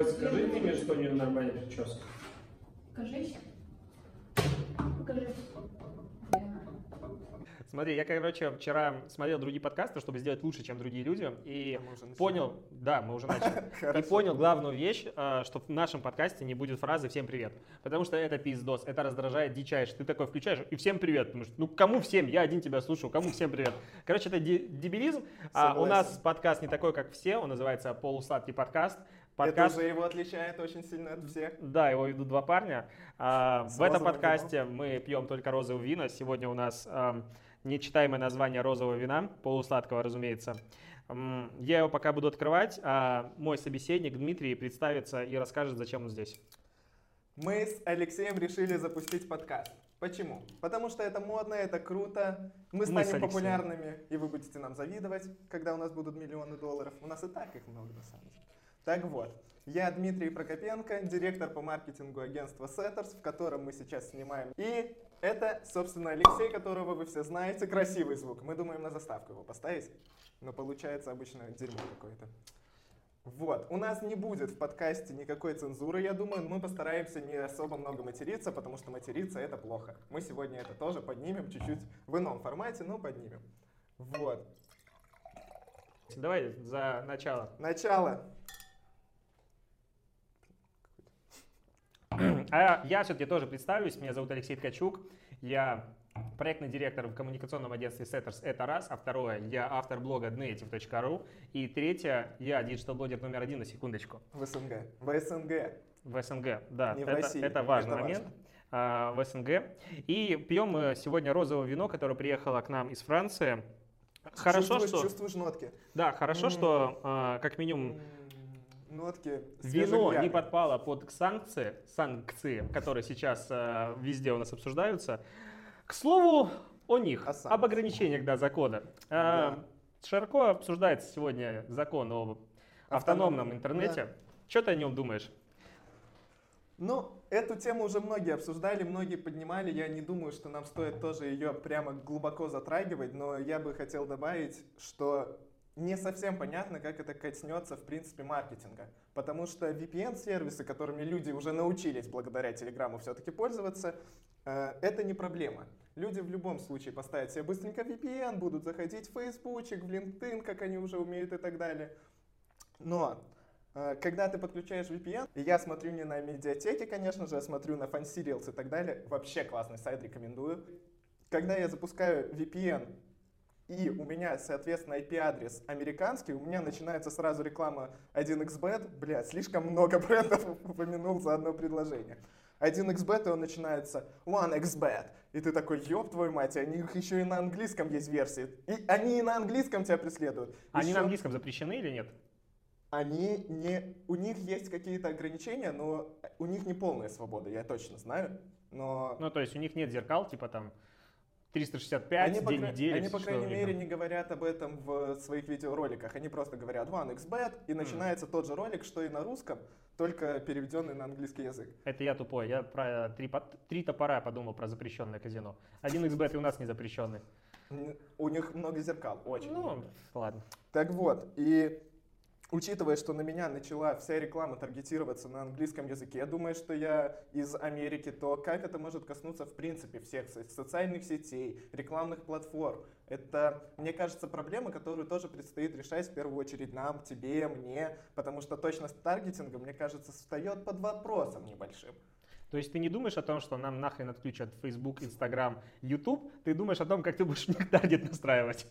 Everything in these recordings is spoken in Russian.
Скажи мне, что не нормальная прическа. Покажись. Покажи. Смотри, я, короче, вчера смотрел другие подкасты, чтобы сделать лучше, чем другие люди, и понял, да, мы уже начали, и понял главную вещь, а, что в нашем подкасте не будет фразы «всем привет», потому что это пиздос, это раздражает дичайше. Ты такой включаешь и «всем привет», потому что, ну, кому всем? Я один тебя слушаю, кому всем привет? Короче, это де- дебилизм. А, у нас подкаст не такой, как все, он называется «Полусладкий подкаст». Это Подкаст уже его отличает очень сильно от всех. Да, его ведут два парня. А, в этом подкасте мы пьем только розовое вино. Сегодня у нас нечитаемое название розового вина, полусладкого, разумеется. Я его пока буду открывать, а мой собеседник Дмитрий представится и расскажет, зачем он здесь. Мы с Алексеем решили запустить подкаст. Почему? Потому что это модно, это круто. Мы Мы станем Алексеем. популярными, и вы будете нам завидовать, когда у нас будут миллионы долларов. У нас и так их много, на самом деле. Так вот, я Дмитрий Прокопенко, директор по маркетингу агентства Setters, в котором мы сейчас снимаем. И это, собственно, Алексей, которого вы все знаете. Красивый звук. Мы думаем на заставку его поставить, но получается обычно дерьмо какое-то. Вот, у нас не будет в подкасте никакой цензуры, я думаю, но мы постараемся не особо много материться, потому что материться это плохо. Мы сегодня это тоже поднимем чуть-чуть в ином формате, но поднимем. Вот, Давай за начало. начало. А я все-таки тоже представлюсь. Меня зовут Алексей Ткачук. Я проектный директор в коммуникационном агентстве Setters. Это раз. А второе, я автор блога dnative.ru. И третье, я digital-блогер номер один на секундочку. В СНГ. В СНГ. В СНГ, да. Не в это, России, это важный это момент. важно. в СНГ. И пьем мы сегодня розовое вино, которое приехало к нам из Франции. Хорошо, чувствуешь, что... Чувствуешь нотки? Да, хорошо, М. что а, как минимум Нотки Вино свежих не подпало под санкции, санкции, которые сейчас э, везде у нас обсуждаются. К слову о них, О об ограничениях да, закона. Э, Да. Широко обсуждается сегодня закон об автономном Автономном, интернете. Что ты о нем думаешь? Ну, эту тему уже многие обсуждали, многие поднимали. Я не думаю, что нам стоит тоже ее прямо глубоко затрагивать, но я бы хотел добавить, что не совсем понятно, как это коснется, в принципе, маркетинга. Потому что VPN-сервисы, которыми люди уже научились благодаря Телеграму все-таки пользоваться, э, это не проблема. Люди в любом случае поставят себе быстренько VPN, будут заходить в Фейсбучик, в LinkedIn, как они уже умеют и так далее. Но э, когда ты подключаешь VPN, я смотрю не на медиатеке, конечно же, я смотрю на FanSerials и так далее, вообще классный сайт, рекомендую. Когда я запускаю VPN, и у меня, соответственно, IP-адрес американский, у меня начинается сразу реклама 1xbet. Бля, слишком много брендов упомянул за одно предложение. 1xbet, и он начинается 1xbet. И ты такой, ёб твою мать, и у них еще и на английском есть версии. И они и на английском тебя преследуют. Они Еще- на английском запрещены или нет? они не... У них есть какие-то ограничения, но у них не полная свобода, я точно знаю. Но Ну, то есть у них нет зеркал, типа там 365, они, по, день кра- недели. они, по крайней них мере, не говорят об этом в своих видеороликах. Они просто говорят OneXBet, и начинается тот же ролик, что и на русском, только переведенный на английский язык. Это я тупой. Я про три, по- три топора подумал про запрещенное казино. Один xbet и у нас не запрещенный. У них много зеркал, очень Ну, много. ладно. Так вот, и учитывая, что на меня начала вся реклама таргетироваться на английском языке, я думаю, что я из Америки, то как это может коснуться в принципе всех со- социальных сетей, рекламных платформ? Это, мне кажется, проблема, которую тоже предстоит решать в первую очередь нам, тебе, мне, потому что точность таргетинга, мне кажется, встает под вопросом небольшим. То есть ты не думаешь о том, что нам нахрен отключат Facebook, Instagram, YouTube, ты думаешь о том, как ты будешь в них таргет настраивать.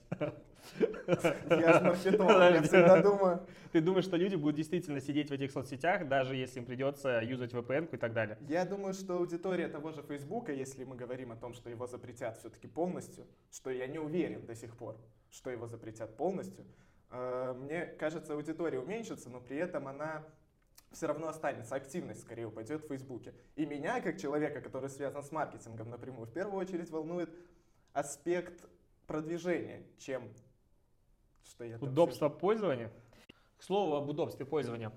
Я же маркетолог, я всегда думаю, Ты думаешь, что люди будут действительно сидеть в этих соцсетях, даже если им придется юзать VPN и так далее. Я думаю, что аудитория того же Фейсбука, если мы говорим о том, что его запретят все-таки полностью, что я не уверен до сих пор, что его запретят полностью, э, мне кажется, аудитория уменьшится, но при этом она все равно останется, активность скорее упадет в Фейсбуке. И меня, как человека, который связан с маркетингом напрямую, в первую очередь волнует аспект продвижения, чем что я там Удобство пользования. К слову об удобстве пользования.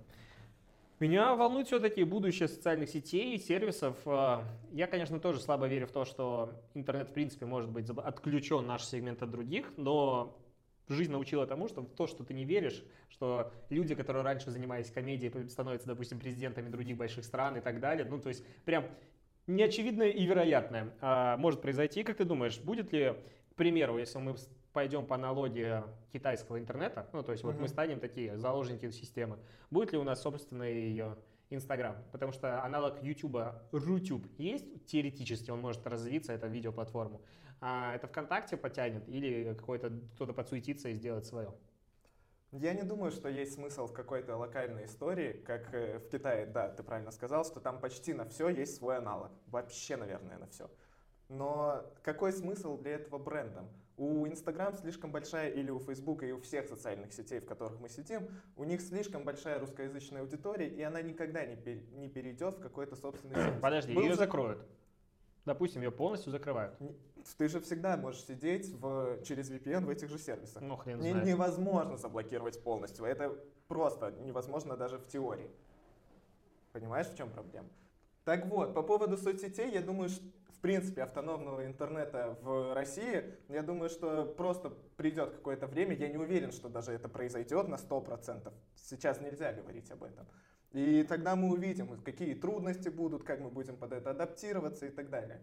Меня волнует все-таки будущее социальных сетей и сервисов. А, Я, конечно, тоже слабо верю в то, что интернет, в принципе, может быть отключен наш сегмент от других, но жизнь научила тому, что то, что ты не веришь, что люди, которые раньше занимались комедией, становятся, допустим, президентами других больших стран и так далее, ну, то есть прям неочевидное и вероятное а, может произойти. Как ты думаешь, будет ли, к примеру, если мы пойдем по аналогии китайского интернета, ну, то есть вот Мгм. мы станем такие заложники системы, будет ли у нас собственный э, Инстаграм? Потому что аналог Ютуба, Рутюб есть, теоретически он может развиться, это видеоплатформу. А это ВКонтакте потянет или какой-то кто-то подсуетится и сделает свое? Я не думаю, что есть смысл в какой-то локальной истории, как э, в Китае, да, ты правильно сказал, что там почти на все есть свой аналог. Вообще, наверное, на все. Но какой смысл для этого брендам? У Инстаграм слишком большая, или у Фейсбука и у всех социальных сетей, в которых мы сидим, у них слишком большая русскоязычная аудитория, и она никогда не, пер- не перейдет в какой-то собственный сервис. Подожди, Был ее за- закроют. Допустим, ее полностью закрывают. Ты же всегда можешь сидеть в, через VPN в этих же сервисах. Ну, хрен Не- знает. невозможно заблокировать полностью. Это просто невозможно даже в теории. Понимаешь, в чем проблема? Так вот, по поводу соцсетей, я думаю, что в принципе автономного интернета в России, я думаю, что просто придет какое-то время, я не уверен, что даже это произойдет на 100%. Сейчас нельзя говорить об этом. И тогда мы увидим, какие трудности будут, как мы будем под это адаптироваться и так далее.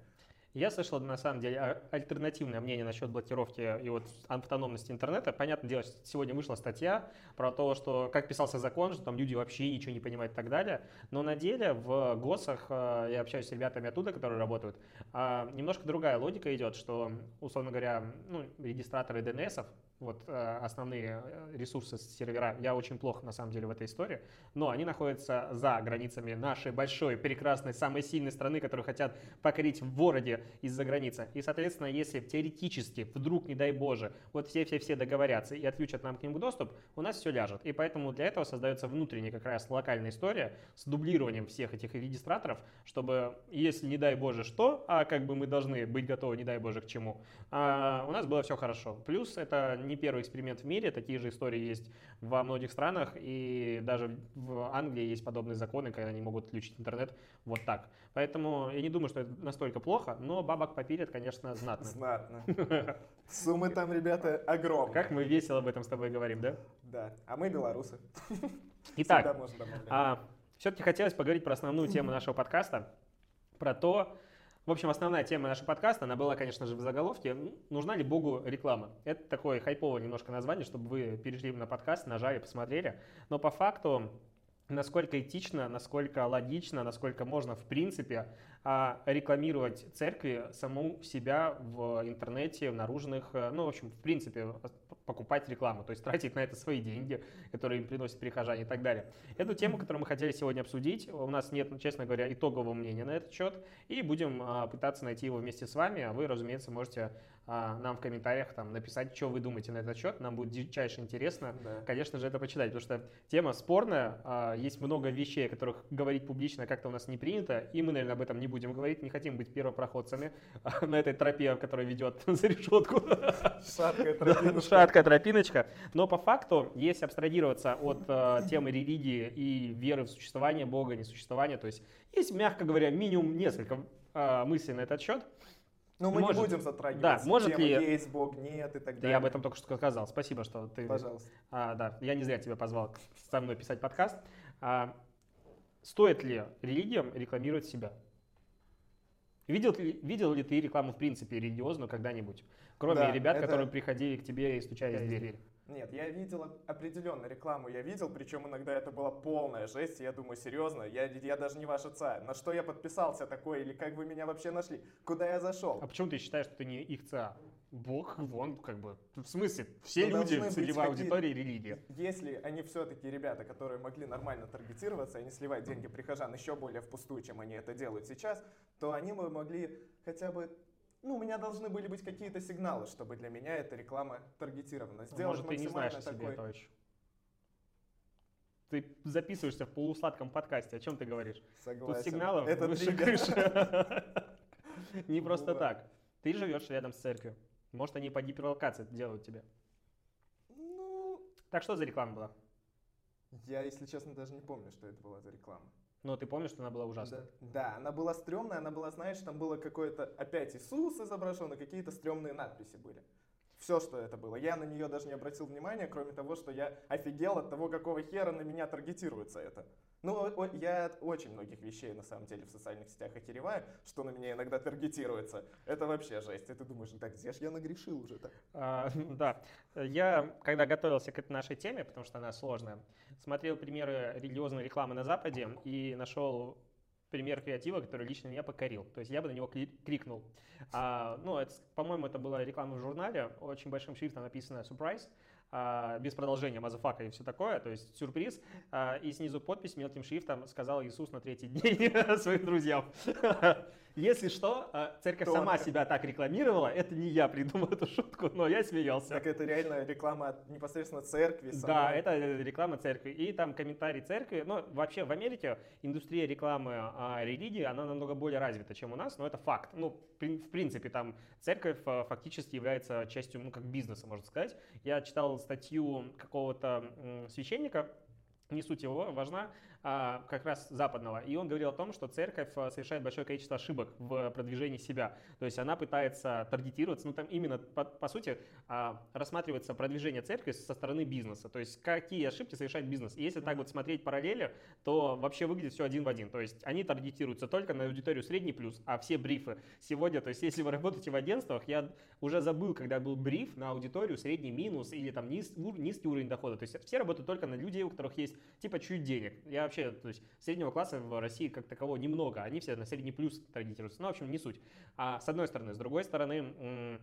Я слышал, на самом деле, а- альтернативное мнение насчет блокировки и вот автономности интернета. Понятное дело, сегодня вышла статья про то, что как писался закон, что там люди вообще ничего не понимают и так далее. Но на деле в ГОСах, э, я общаюсь с ребятами оттуда, которые работают, а, немножко другая логика идет, что, условно говоря, ну, регистраторы DNS, вот э, основные э, ресурсы сервера, я очень плохо на самом деле в этой истории, но они находятся за границами нашей большой, прекрасной, самой сильной страны, которую хотят покорить в городе из-за границы. И, соответственно, если теоретически, вдруг, не дай боже, вот все-все-все договорятся и отключат нам к ним доступ, у нас все ляжет. И поэтому для этого создается внутренняя как раз локальная история с дублированием всех этих регистраторов, чтобы, если не дай боже что, а как бы мы должны быть готовы, не дай боже к чему, а, у нас было все хорошо. Плюс это не первый эксперимент в мире, такие же истории есть во многих странах, и даже в Англии есть подобные законы, когда они могут отключить интернет вот так. Поэтому я не думаю, что это настолько плохо, но бабок попилят, конечно, знатно. Знатно. Суммы там, ребята, огромные. Как мы весело об этом с тобой говорим, да? Да, а мы белорусы. Итак, добавлять. А, все-таки хотелось поговорить про основную тему нашего подкаста, про то, в общем, основная тема нашего подкаста, она была, конечно же, в заголовке, нужна ли Богу реклама. Это такое хайповое немножко название, чтобы вы перешли на подкаст, нажали, посмотрели. Но по факту, насколько этично, насколько логично, насколько можно, в принципе, а, рекламировать церкви саму себя в интернете, в наружных, э, ну, в общем, в принципе, покупать рекламу, то есть тратить на это свои деньги, которые им приносят прихожане и так далее. Эту тему, которую мы хотели сегодня обсудить, у нас нет, ну, честно говоря, итогового мнения на этот счет, и будем а, пытаться найти его вместе с вами, а вы, разумеется, можете нам в комментариях там написать, что вы думаете на этот счет, нам будет дичайше интересно, Да. конечно же, это почитать, потому что тема спорная, а, есть много вещей, о которых говорить публично как-то у нас не принято, и мы, наверное, об этом не будем говорить, не хотим быть первопроходцами а, на этой тропе, которая ведет за решетку. Шаткая тропиночка. Шаткая тропиночка. Но по факту, если абстрагироваться от темы религии и веры в существование Бога, несуществование, то есть есть, мягко говоря, минимум несколько мыслей на этот счет. Ну, мы Может- не будем затрагивать да, может тему ли- есть Бог, нет и так Да далее. я об этом только что сказал. Спасибо, что ты... Пожалуйста. А, да, я не зря тебя позвал со мной писать подкаст. А, стоит ли религиям рекламировать себя? Видел, ли- видел ли ты рекламу, в принципе, религиозную когда-нибудь? Кроме Да, ребят, это- которые приходили к тебе и стучались в дверь. Нет, я видел определенно рекламу, я видел, причем иногда это была полная жесть, я думаю, серьезно, я, я даже не ваш отца. На что я подписался такой, или как вы меня вообще нашли? Куда я зашел? А почему ты считаешь, что ты не их ЦА? Бог, вон, как бы. В смысле, все Ну, люди среди быть аудитории религия. Если они все-таки ребята, которые могли нормально таргетироваться и не сливать деньги прихожан еще более впустую, чем они это делают сейчас, то они бы могли хотя бы ну, у меня должны были быть какие-то сигналы, чтобы для меня эта реклама таргетирована. Сделать Может, ты не знаешь о себе, такой- товарищ. Ты записываешься в полусладком подкасте. О чем ты говоришь? Согласен. Тут сигналов Это выше триггер. крыши. Не просто так. Ты живешь рядом с церковью. Может, они по гиперлокации делают тебе. Ну, Так что за реклама была? я, если честно, даже не помню, что это была за реклама. Ну, ты помнишь, что она была ужасная? Да, да, она была стрёмная, она была, знаешь, там было какое-то опять Иисус изображен, и какие-то стрёмные надписи были. Все, что это было. Я на нее даже не обратил внимания, кроме того, что я офигел от того, какого хера на меня таргетируется это. Ну, я от очень многих вещей, на самом деле, в социальных сетях охереваю, что на меня иногда таргетируется. Это вообще жесть. И ты думаешь, так где ж я нагрешил уже так? А, Да, я, когда готовился к этой нашей теме, потому что она сложная, смотрел примеры религиозной рекламы на Западе и нашел пример креатива, который лично меня покорил. То есть я бы на него кликнул. А, ну, по-моему, это была реклама в журнале, очень большим шрифтом написано «Surprise», без продолжения motherfucker и все такое, то есть сюрприз. А, и снизу подпись мелким шрифтом сказал Иисус на третий день своим друзьям. Если что, а, церковь сама себя так рекламировала, это не я придумал эту шутку, но я смеялся. Так это реально реклама непосредственно церкви. Да, это реклама церкви. И там комментарий церкви. Ну, вообще в Америке индустрия рекламы а, религии, она намного более развита, чем у нас, но это факт. Ну, в принципе, там церковь а, фактически является частью, ну, как бизнеса, можно сказать. Я читал статью какого-то священника, не суть его важна, как раз западного. И он говорил о том, что церковь а, совершает большое количество ошибок в продвижении себя. То есть она пытается таргетироваться, ну там именно, по, по сути, а, рассматривается продвижение церкви со стороны бизнеса. То есть какие ошибки совершает бизнес. И если так вот смотреть параллели, то вообще выглядит все один в один. То есть они таргетируются только на аудиторию средний плюс, а все брифы сегодня, то есть если вы работаете в агентствах, я уже забыл, когда был бриф на аудиторию средний минус или там низ- низкий уровень дохода. То есть все работают только на людей, у которых есть типа чуть денег. Я вообще, то есть среднего класса в России как такового немного, они все на средний плюс таргетируются. Ну, в общем, не суть. А с одной стороны, с другой стороны,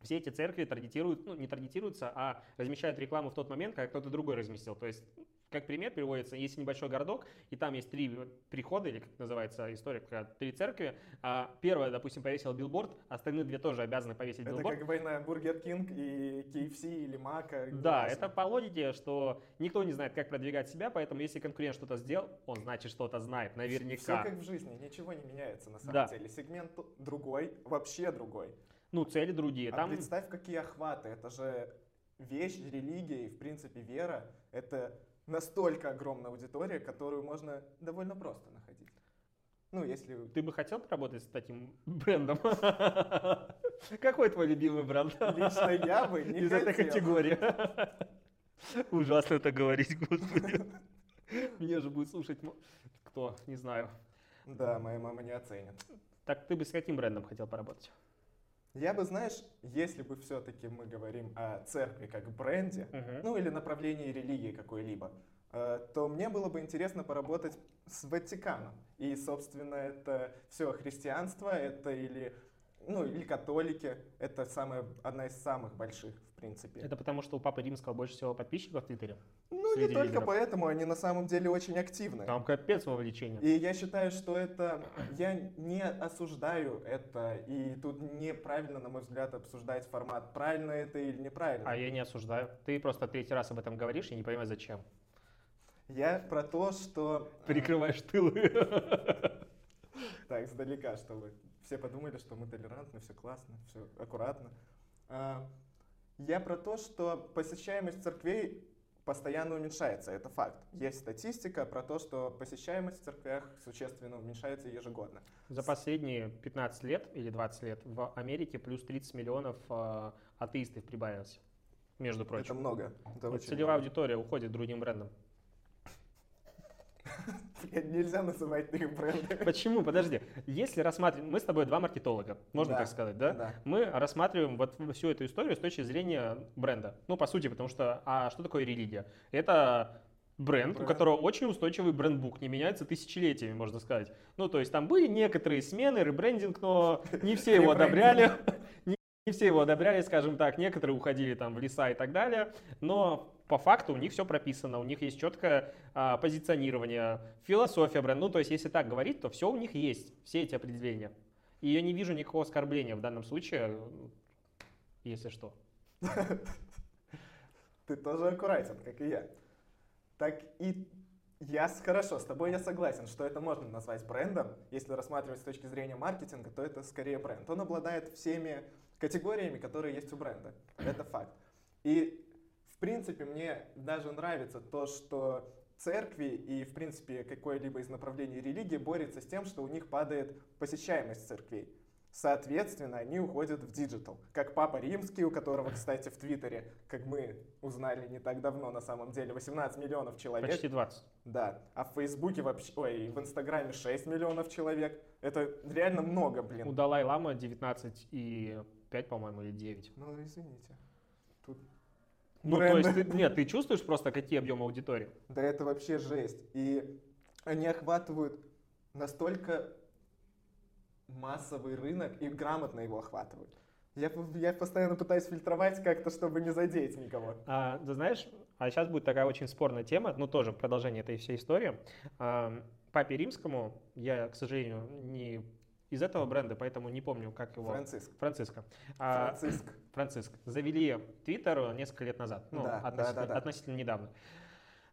все эти церкви таргетируют, ну не таргетируются, а размещают рекламу в тот момент, когда кто-то другой разместил. То есть, как пример приводится, есть небольшой городок, и там есть три прихода, или как называется история, когда три церкви. А первая, допустим, повесила билборд, остальные две тоже обязаны повесить Это билборд. как война Burger King и KFC или Мака. Да, это по логике, что никто не знает, как продвигать себя, поэтому если конкурент что-то сделал, он значит что-то знает, Все наверняка. как в жизни, ничего не меняется на самом Да. деле. Сегмент другой, вообще другой. Ну, цели другие. А Там представь, какие охваты. Это же вещь, религия и, в принципе, вера. Это настолько огромная аудитория, которую можно довольно просто находить. Ну, если... ты бы хотел поработать с таким брендом? Какой твой любимый бренд? Лично я бы не Из этой категории. Ужасно это говорить, господи. Мне же будет слушать кто, не знаю. Да, моя мама не оценит. Так ты бы с каким брендом хотел поработать? Я бы, знаешь, если бы все-таки мы говорим о церкви как бренде, Мгм. ну или направлении религии какой-либо, э, то мне было бы интересно поработать с Ватиканом. И, собственно, это все христианство, это или, ну, или католики, это самая, одна из самых больших, в принципе. Это потому, что у Папы Римского больше всего подписчиков в Твиттере? ну, не только лидеров. поэтому, они на самом деле очень активны. Там капец вовлечение. И я считаю, что это... Я не осуждаю это, и тут неправильно, на мой взгляд, обсуждать формат, правильно это или неправильно. А я не осуждаю. Ты просто третий раз об этом говоришь и не понимаешь, зачем. Я про то, что... э, Прикрываешь тылы. Так, сдалека, чтобы все подумали, что мы толерантны, все классно, все аккуратно. А, Я про то, что посещаемость церквей постоянно уменьшается, это факт. Есть статистика про то, что посещаемость в церквях существенно уменьшается ежегодно. За последние 15 лет или 20 лет в Америке плюс 30 миллионов э, атеистов прибавилось. Между Это прочим. много. Это Вот целевая много. аудитория уходит другим брендом. Блядь, Нельзя называть их бренды. Почему? Подожди. Если рассматривать... Мы с тобой два маркетолога, можно Да, так сказать, да? да. Мы рассматриваем вот всю эту историю с точки зрения бренда. Ну, по сути, потому что... А что такое религия? Это бренд, у Бренд. которого очень устойчивый брендбук, не меняется тысячелетиями, можно сказать. Ну, то есть там были некоторые смены, ребрендинг, но не все его одобряли. Не все его одобряли, скажем так, некоторые уходили там в леса и так далее, но по факту у них все прописано, у них есть четкое а, позиционирование, философия бренда. Ну, то есть, если так говорить, то все у них есть, все эти определения. И я не вижу никакого оскорбления в данном случае, если что. Ты тоже аккуратен, как и я. Так и я хорошо, с тобой я согласен, что это можно назвать брендом. Если рассматривать с точки зрения маркетинга, то это скорее бренд. Он обладает всеми категориями, которые есть у бренда. Это факт. И в принципе мне даже нравится то, что церкви и в принципе какое-либо из направлений религии борется с тем, что у них падает посещаемость церквей. Соответственно, они уходят в digital. Как Папа Римский, у которого, кстати, в Твиттере, как мы узнали не так давно, на самом деле, 18 миллионов человек. Почти 20. Да. А в Фейсбуке вообще, ой, в Инстаграме 6 миллионов человек. Это реально много, блин. У Далай-Лама 19 и 5, по-моему, или 9. Ну, извините. Ну, то есть, ты, нет, ты чувствуешь просто, какие объемы аудитории? Да это вообще жесть. И они охватывают настолько массовый рынок и грамотно его охватывают. Я, я постоянно пытаюсь фильтровать как-то, чтобы не задеть никого. А, ты знаешь, а сейчас будет такая очень спорная тема, ну тоже продолжение этой всей истории. А, Папе Римскому, я, к сожалению, не из этого бренда, поэтому не помню, как его. Франциск. Франциско. А, Франциск. Франциск. Завели Твиттер несколько лет назад, ну, Да, да, относительно, да, да. относительно недавно.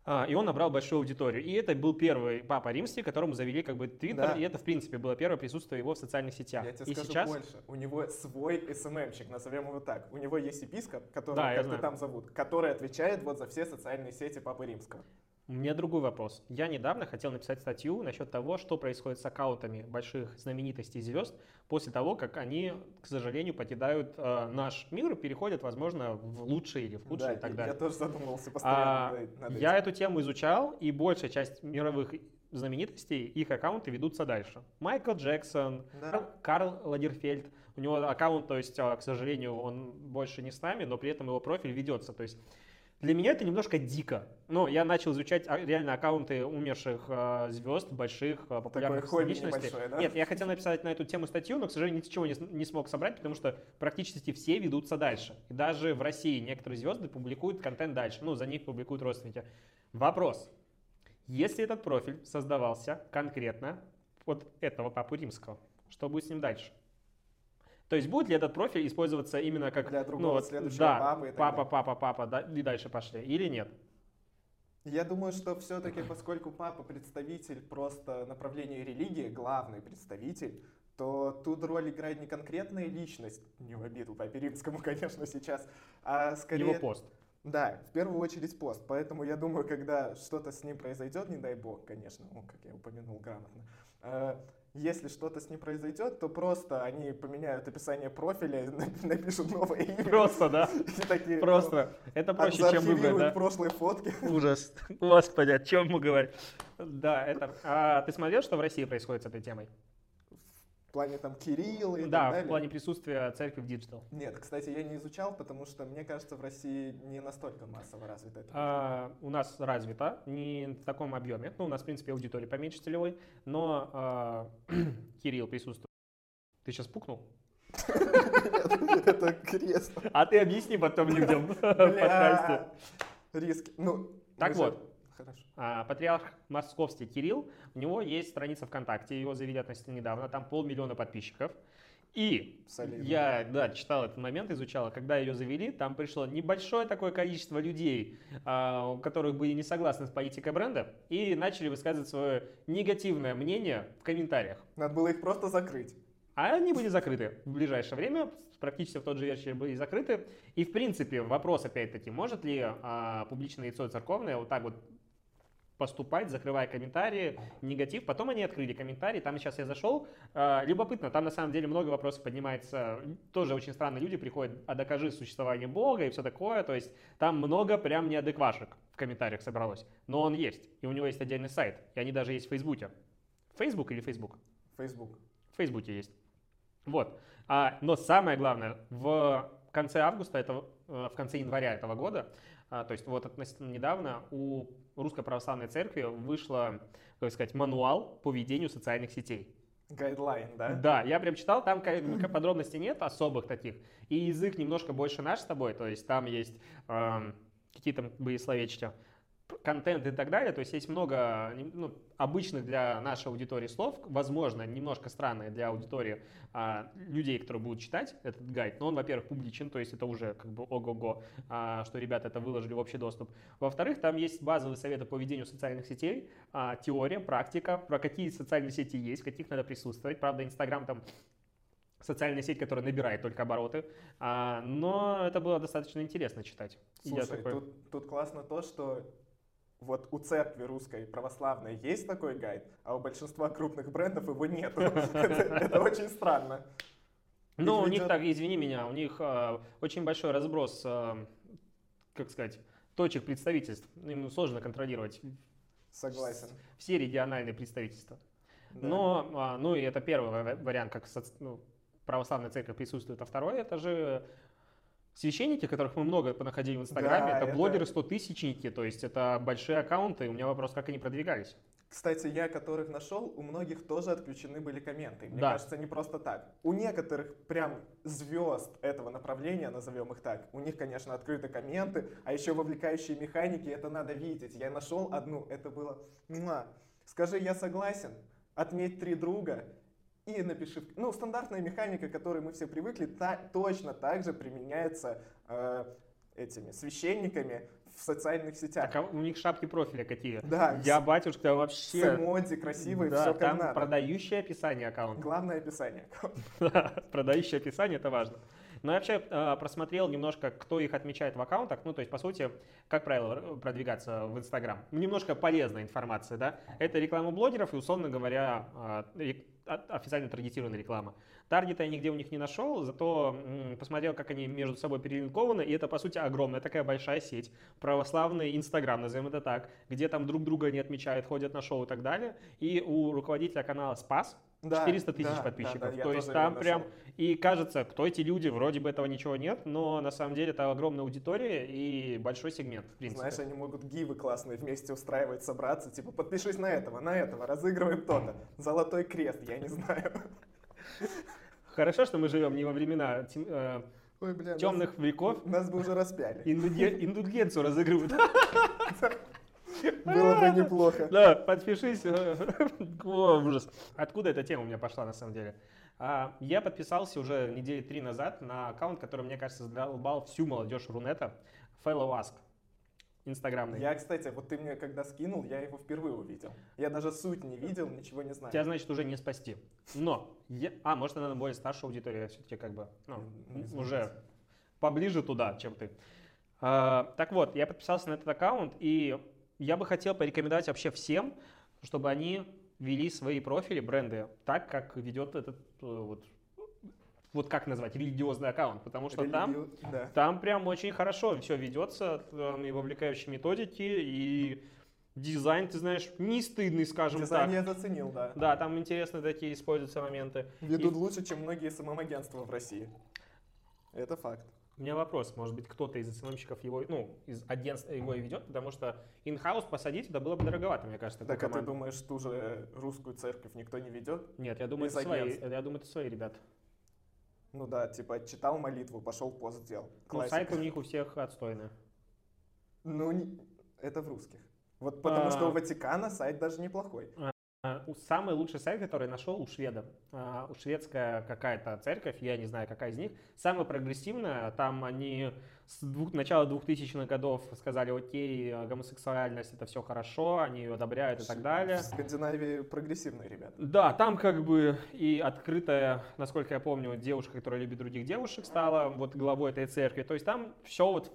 А, И он набрал большую аудиторию. И это был первый папа римский, которому завели как бы Твиттер. Да. И это, в принципе, было первое присутствие его в социальных сетях. Я тебе и скажу сейчас больше. У него свой СММщик, назовем его так. У него есть епископ, которого Да, как-то знаю. там зовут, который отвечает вот за все социальные сети Папы Римского. У меня другой вопрос. Я недавно хотел написать статью насчет того, что происходит с аккаунтами больших знаменитостей звезд после того, как они, к сожалению, покидают э, наш мир и переходят, возможно, в лучший или в худший да, и так далее. я тоже задумывался постоянно А, над- над я этим. эту тему изучал, и большая часть мировых знаменитостей, их аккаунты ведутся дальше. Майкл Джексон, Да. Карл- Ладерфельд. У него аккаунт, то есть, а, к сожалению, он больше не с нами, но при этом его профиль ведется. То есть для меня это немножко дико. Ну, я начал изучать а, реально аккаунты умерших а, звезд, больших, а, популярных хобби личностей. да? Нет, я хотел написать на эту тему статью, но, к сожалению, ничего не, не смог собрать, потому что практически все ведутся дальше. И даже в России некоторые звезды публикуют контент дальше. Ну, за них публикуют родственники. Вопрос. Если этот профиль создавался конкретно под этого папу римского, что будет с ним дальше? То есть будет ли этот профиль использоваться именно как Для другого ну, вот, следующего да, папы и папа, папа, папа, да, и дальше пошли, или нет? Я думаю, что все-таки, поскольку папа представитель просто направления религии, главный представитель, то тут роль играет не конкретная личность, не в обиду Папе Римскому, конечно, сейчас, а скорее... Его пост. Да, в первую очередь пост. Поэтому я думаю, когда что-то с ним произойдет, не дай бог, конечно, ну, как я упомянул грамотно, э, если что-то с ним произойдет, то просто они поменяют описание профиля, нап- напишут новое имя. Просто, да? И такие, ну, Просто. Это проще, чем выбрать, да? прошлые фотки. Ужас. Господи, о чем мы говорим? Да, это... А ты смотрел, что в России происходит с этой темой? В плане там Кирилла и Да, так в далее. плане присутствия церкви в digital. Нет, кстати, я не изучал, потому что, мне кажется, в России не настолько массово развито это. А, у нас развито, не в таком объеме. Ну, у нас, в принципе, аудитория поменьше целевой, но а, Кирилл присутствует. Ты сейчас пукнул? Это крест. А ты объясни потом людям в подкасте. Риски. Ну, Так вот. Хорошо. А, Патриарх Московский Кирилл, у него есть страница ВКонтакте, его завели относительно недавно, там полмиллиона подписчиков. И Солидно. я, да, читал этот момент, изучал, а когда ее завели, там пришло небольшое такое количество людей, а, у которых были не согласны с политикой бренда, и начали высказывать свое негативное мнение в комментариях. Надо было их просто закрыть. А они были закрыты в ближайшее время, практически в тот же вечер были закрыты. И в принципе вопрос опять-таки, может ли а, публичное яйцо церковное вот так вот поступать, закрывая комментарии, негатив. Потом они открыли комментарии, там сейчас я зашел. А, любопытно, там на самом деле много вопросов поднимается. Тоже очень странно люди приходят, а докажи существование Бога и все такое. То есть там много прям неадеквашек в комментариях собралось. Но он есть, и у него есть отдельный сайт, и они даже есть в Фейсбуке. Фейсбук или Фейсбук? Facebook. В Фейсбуке есть. Вот. А, но самое главное, в конце августа, этого, э, в конце января этого года, то есть вот относительно недавно, у Русской Православной Церкви вышла, как сказать, мануал по ведению социальных сетей. Гайдлайн, да? Да, я прям читал, там подробностей нет особых таких. И язык немножко больше наш с тобой, то есть там есть эм, какие там были словечки, п- контент и так далее, то есть есть много ну, обычных для нашей аудитории слов, возможно, немножко странные для аудитории а, людей, которые будут читать этот гайд, но он, во-первых, публичен, то есть это уже как бы ого-го, а, что ребята это выложили в общий доступ. Во-вторых, там есть базовые советы по ведению социальных сетей, а, теория, практика, про какие социальные сети есть, каких надо присутствовать. Правда, Инстаграм там социальная сеть, которая набирает только обороты, а, но это было достаточно интересно читать. Слушай, такой, тут, тут классно то, что вот у церкви русской православной есть такой гайд, а у большинства крупных брендов его нет. Это очень странно. Ну, у них так, извини меня, у них а, очень большой разброс, а, как сказать, точек представительств. Им сложно контролировать Согласен. все региональные представительства. Да. Но, а, ну и это первый ва- вариант, как ну, православная церковь присутствует. А второй, это же священники, которых мы много понаходили в Инстаграме. Да, это, это- блогеры 100-тысячники, то есть это большие аккаунты. У меня вопрос, как они продвигались. Кстати, я которых нашел, у многих тоже отключены были комменты. Мне Да. кажется, не просто так. У некоторых прям звезд этого направления, назовем их так, у них, конечно, открыты комменты, а еще вовлекающие механики, это надо видеть. Я нашел одну, это было «Муа». Скажи, я согласен, отметь три друга и напиши. Ну, стандартная механика, к которой мы все привыкли, та- точно так же применяется э, этими священниками в социальных сетях. Так, а у них шапки профиля какие? Да, Я батюшка с вообще... эмодзи, красивые, Да, все как там надо. продающее описание аккаунта. Главное описание. Да, продающее описание, это важно. Но я вообще э, просмотрел немножко, кто их отмечает в аккаунтах. Ну, то есть, по сути, как правило, продвигаться в Инстаграм. Ну, Немножко полезная информация, да. Это реклама блогеров и, условно говоря, э, официально таргетированная реклама. Таргета я нигде у них не нашел, зато м, посмотрел, как они между собой перелинкованы, и это, по сути, огромная такая большая сеть. Православный Инстаграм, назовем это так, где там друг друга не отмечают, ходят на шоу и так далее. И у руководителя канала Спас Да, 400 тысяч да, да, подписчиков. да, я То есть там прям нашел. и кажется, кто эти люди, вроде бы этого ничего нет, но на самом деле это огромная аудитория и большой сегмент, в принципе. Знаешь, они могут гивы классные вместе устраивать, собраться, типа, подпишись на этого, на этого, разыгрываем то-то. Золотой крест, я не знаю. Хорошо, что мы живем не во времена э, Ой, бля, темных веков. Нас, бы уже распяли. Индульге- Индульгенцию разыгрывают. Было бы неплохо. Да, подпишись. О, ужас. Откуда эта тема у меня пошла, на самом деле? А, Я подписался уже недели три назад на аккаунт, который, мне кажется, задолбал всю молодежь Рунета. Fellow Ask. Инстаграмный. Я, кстати, вот ты мне когда скинул, я его впервые увидел. Я даже суть не видел, ничего не знаю. Тебя, значит, уже не спасти. Но, я- а, может, она более старшая аудитория, все-таки как бы, ну, Не уже поближе туда, чем ты. А, так вот, я подписался на этот аккаунт, и я бы хотел порекомендовать вообще всем, чтобы они вели свои профили, бренды, так, как ведет этот, э, вот, вот как назвать, религиозный аккаунт, потому что там Религию- Да. там прям очень хорошо все ведется, там и вовлекающие методики, и дизайн, ты знаешь, не стыдный, скажем Дизайн так. я заценил, да. Да, там интересные такие используются моменты. Ведут лучше, чем многие SMM-агентства в России. Это факт. У меня вопрос, может быть, кто-то из SMM щиков его, ну, из агентства его и ведет, потому что in-house посадить, это было бы дороговато, мне кажется. Так, а ты команду. думаешь, ту же русскую церковь никто не ведет? Нет, я думаю, из это свои, я думаю, это свои ребята. Ну да, типа, читал молитву, пошел пост сделал. Ну, Классика. сайт у них у всех отстойный. Ну, не- это в русских. Вот потому что А. у Ватикана сайт даже неплохой. А, Самый лучший сайт, который нашел у шведов. А, У шведская какая-то церковь, я не знаю, какая из них. Самая прогрессивная, там они с двух, начала 2000-х годов сказали, окей, а, гомосексуальность это все хорошо, они ее одобряют и так далее. В Скандинавии прогрессивные ребята. Да, там как бы и открытая, насколько я помню, девушка, которая любит других девушек, стала вот главой этой церкви. То есть там все вот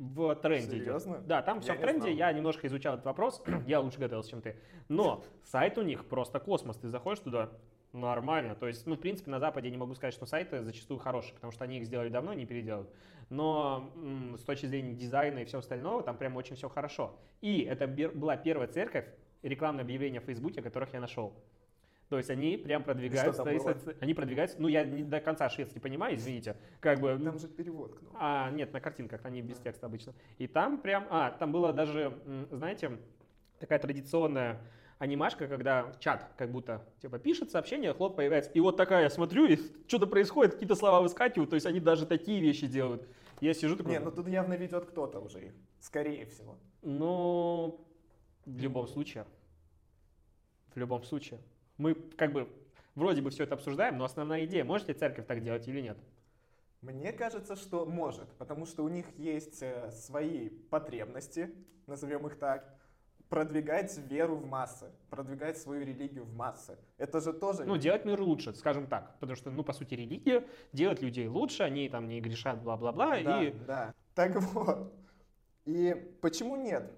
в тренде идет. Серьезно? Да, там все Я в не тренде. знал. Я немножко изучал этот вопрос. я лучше готовился, чем ты. Но сайт у них просто космос. Ты заходишь туда, нормально. То есть, ну, в принципе, на Западе я не могу сказать, что сайты зачастую хорошие, потому что они их сделали давно, не переделают. Но м, с точки зрения дизайна и всего остального, там прям очень все хорошо. И это бер- была первая церковь, рекламное объявление в Фейсбуке, которых я нашел. То есть они прям продвигают там свои было? соци- Они продвигаются, ну я не до конца шведский понимаю, извините, как бы, Там же перевод. ну. а, нет, на картинках, они без текста обычно. И там прям, а, там было даже, знаете, такая традиционная анимашка, когда чат как будто, типа, пишет сообщение, хлоп, появляется. И вот такая, я смотрю, и что-то происходит, какие-то слова выскакивают, то есть они даже такие вещи делают. Я сижу такой, Не, ну тут явно ведет кто-то уже их. Скорее всего. ну, в любом случае, в любом случае. Мы как бы вроде бы все это обсуждаем, но основная идея, может ли церковь так делать или нет? Мне кажется, что может, потому что у них есть э, свои потребности, назовем их так, продвигать веру в массы, продвигать свою религию в массы. Это же тоже... Ну, делать мир лучше, скажем так. Потому что, ну, по сути, религия делает людей лучше, они там не грешат, бла-бла-бла. да, И да. Так вот. И почему нет?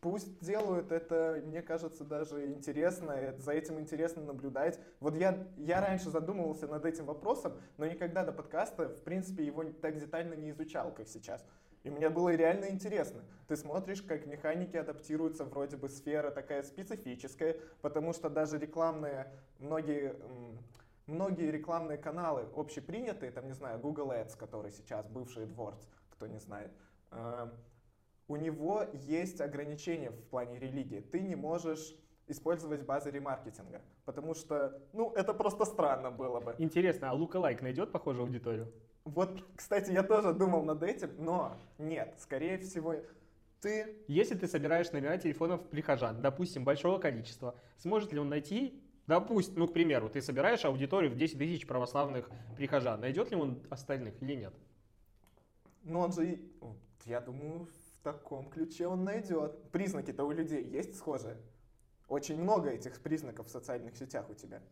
Пусть делают это, мне кажется, даже интересно, э, за этим интересно наблюдать. Вот я, я раньше задумывался над этим вопросом, но никогда до подкаста, в принципе, его так детально не изучал, как сейчас. И мне было реально интересно. Ты смотришь, как механики адаптируются, вроде бы сфера такая специфическая, потому что даже рекламные, многие, многие рекламные каналы общепринятые, там, не знаю, Google Ads, который сейчас бывший AdWords, кто не знает, э, у него есть ограничения в плане религии. Ты не можешь использовать базы ремаркетинга, потому что, ну, это просто странно было бы. Интересно, а лука-лайк найдет похожую аудиторию? Вот, кстати, я тоже думал над этим, но нет, скорее всего, ты... Если ты собираешь номера телефонов прихожан, допустим, большого количества, сможет ли он найти, допустим, ну, к примеру, ты собираешь аудиторию в 10 тысяч православных прихожан, найдет ли он остальных или нет? Ну, он же, я думаю, в таком ключе он найдет. Признаки-то у людей есть схожие? Очень много этих признаков в социальных сетях у тебя.